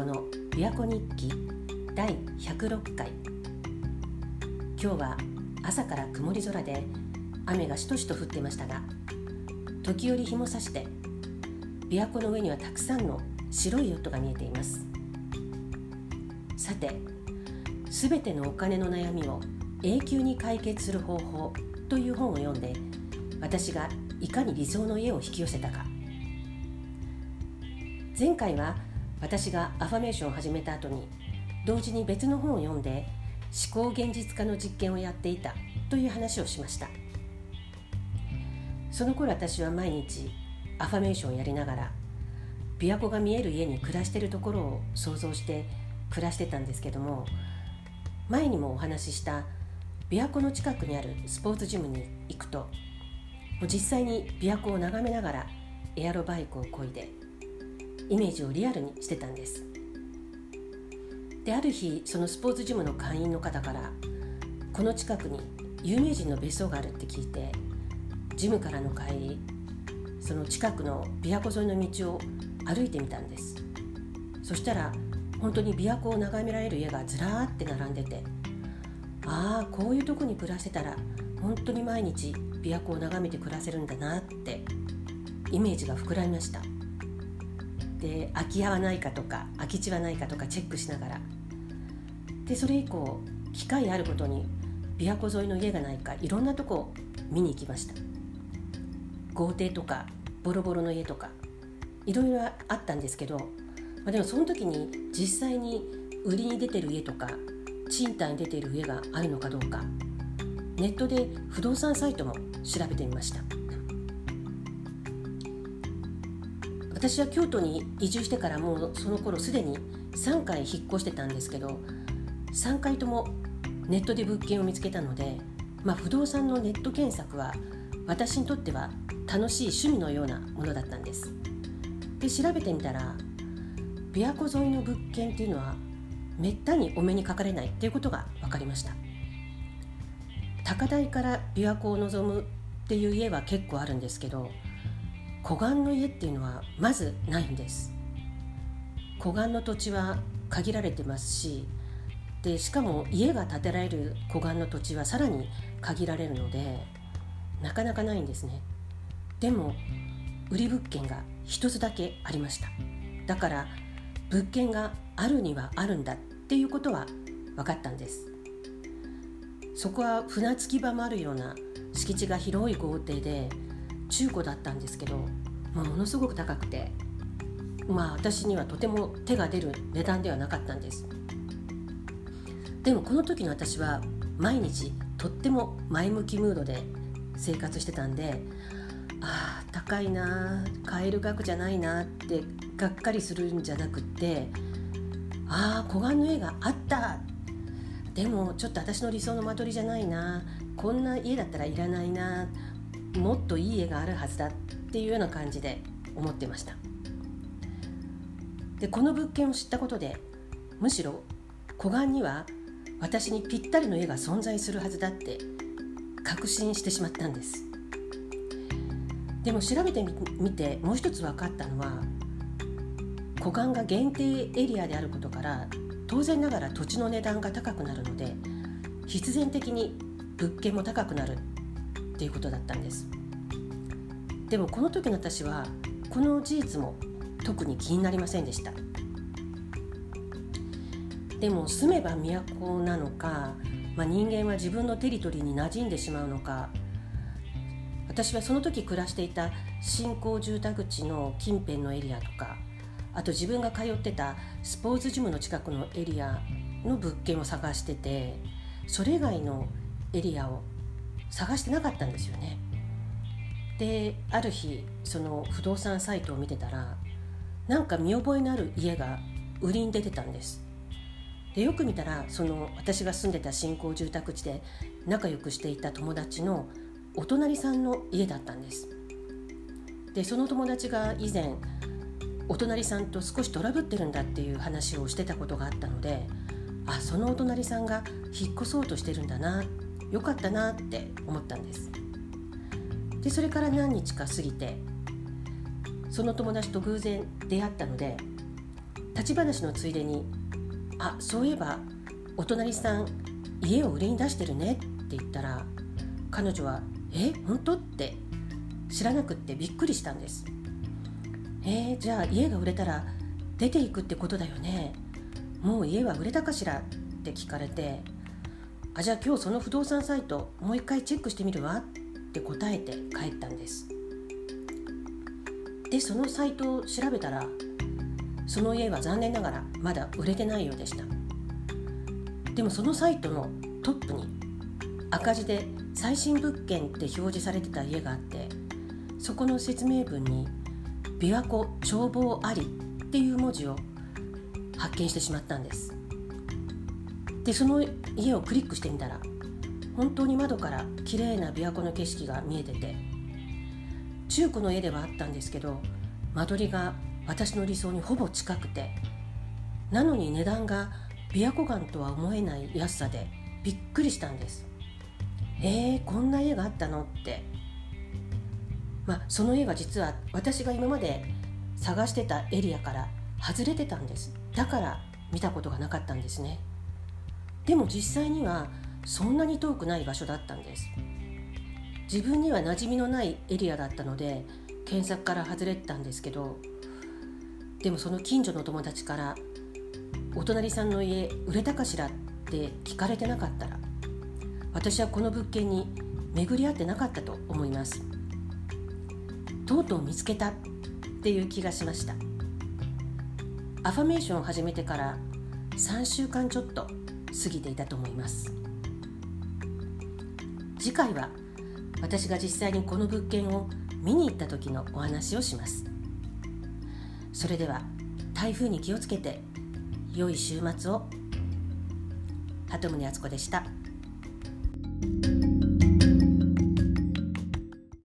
子の琵琶湖日記第106回。今日は朝から曇り空で雨がしとしと降ってましたが時折日もさして琵琶湖の上にはたくさんの白いヨットが見えています。さてすべてのお金の悩みを永久に解決する方法という本を読んで私がいかに理想の家を引き寄せたか。前回は私がアファメーションを始めた後に同時に別の本を読んで思考現実化の実験をやっていたという話をしました。その頃私は毎日アファメーションをやりながら琵琶湖が見える家に暮らしているところを想像して暮らしてたんですけども前にもお話しした琵琶湖の近くにあるスポーツジムに行くと実際に琵琶湖を眺めながらエアロバイクをこいでイメージをリアルにしてたんです。である日そのスポーツジムの会員の方からこの近くに有名人の別荘があるって聞いてジムからの帰りその近くの琵琶湖沿いの道を歩いてみたんです。そしたら本当に琵琶湖を眺められる家がずらーって並んでてああこういうとこに暮らせたら本当に毎日琵琶湖を眺めて暮らせるんだなってイメージが膨らみました。で空き家はないかとか空き地はないかとかチェックしながら。でそれ以降機会あることに琵琶湖沿いの家がないかいろんなとこ見に行きました。豪邸とかボロボロの家とかいろいろあったんですけど、まあ、でもその時に実際に売りに出てる家とか賃貸に出ている家があるのかどうかネットで不動産サイトも調べてみました。私は京都に移住してからもうその頃すでに3回引っ越してたんですけど3回ともネットで物件を見つけたので、まあ、不動産のネット検索は私にとっては楽しい趣味のようなものだったんです。で調べてみたら琵琶湖沿いの物件っていうのはめったにお目にかかれないっていうことが分かりました。高台から琵琶湖を望むっていう家は結構あるんですけど湖岸の家っていうのはまずないんです。湖岸の土地は限られてますしでしかも家が建てられる湖岸の土地はさらに限られるのでなかなかないんですね。でも売り物件が一つだけありました。だから物件があるにはあるんだっていうことは分かったんです。そこは船着き場もあるような敷地が広い豪邸で中古だったんですけど、ま、ものすごく高くてまあ私にはとても手が出る値段ではなかったんです。でもこの時の私は毎日とっても前向きムードで生活してたんでああ高いな買える額じゃないなってがっかりするんじゃなくってああ湖岸の絵があった。でもちょっと私の理想の間取りじゃないな。こんな家だったらいらないな。もっといい絵があるはずだっていうような感じで思ってました。でこの物件を知ったことでむしろ湖岸には私にぴったりの絵が存在するはずだって確信してしまったんです。でも調べてみてもう一つ分かったのは湖岸が限定エリアであることから当然ながら土地の値段が高くなるので必然的に物件も高くなるっていうことだったんです。でもこの時の私はこの事実も特に気になりませんでした。でも住めば都なのか、まあ、人間は自分のテリトリーに馴染んでしまうのか私はその時暮らしていた新興住宅地の近辺のエリアとかあと自分が通ってたスポーツジムの近くのエリアの物件を探しててそれ以外のエリアを探してなかったんですよね。である日その不動産サイトを見てたらなんか見覚えのある家が売りに出てたんです。でよく見たらその私が住んでた新興住宅地で仲良くしていた友達のお隣さんの家だったんです。でその友達が以前お隣さんと少しトラブってるんだっていう話をしてたことがあったのであそのお隣さんが引っ越そうとしてるんだなっよかったなって思ったんです。でそれから何日か過ぎてその友達と偶然出会ったので立ち話のついでに「あそういえばお隣さん家を売りに出してるね」って言ったら彼女は「え本当?」って知らなくってびっくりしたんですえー、じゃあ家が売れたら出ていくってことだよね。もう家は売れたかしら？って聞かれてあじゃあ今日その不動産サイトもう一回チェックしてみるわ？って答えて帰ったんです。でそのサイトを調べたらその家は残念ながらまだ売れてないようでした。でもそのサイトのトップに赤字で最新物件って表示されてた家があってそこの説明文に「琵琶湖眺望あり」っていう文字を発見してしまったんです。でその家をクリックしてみたら本当に窓から綺麗な琵琶湖の景色が見えてて中古の家ではあったんですけど間取りが私の理想にほぼ近くてなのに値段が琵琶湖岸とは思えない安さでびっくりしたんです。えー、こんな家があったのって。まあその家は実は私が今まで探してたエリアから外れてたんです。だから見たことがなかったんですね。でも実際にはそんなに遠くない場所だったんです。自分には馴染みのないエリアだったので検索から外れてたんですけどでもその近所の友達から「お隣さんの家売れたかしら?」って聞かれてなかったら私はこの物件に巡り合ってなかったと思います。とうとう見つけたっていう気がしました。アファメーションを始めてから3週間ちょっと。過ぎていたと思います。次回は私が実際にこの物件を見に行った時のお話をします。それでは台風に気をつけて良い週末を。鳩宗敦子でした。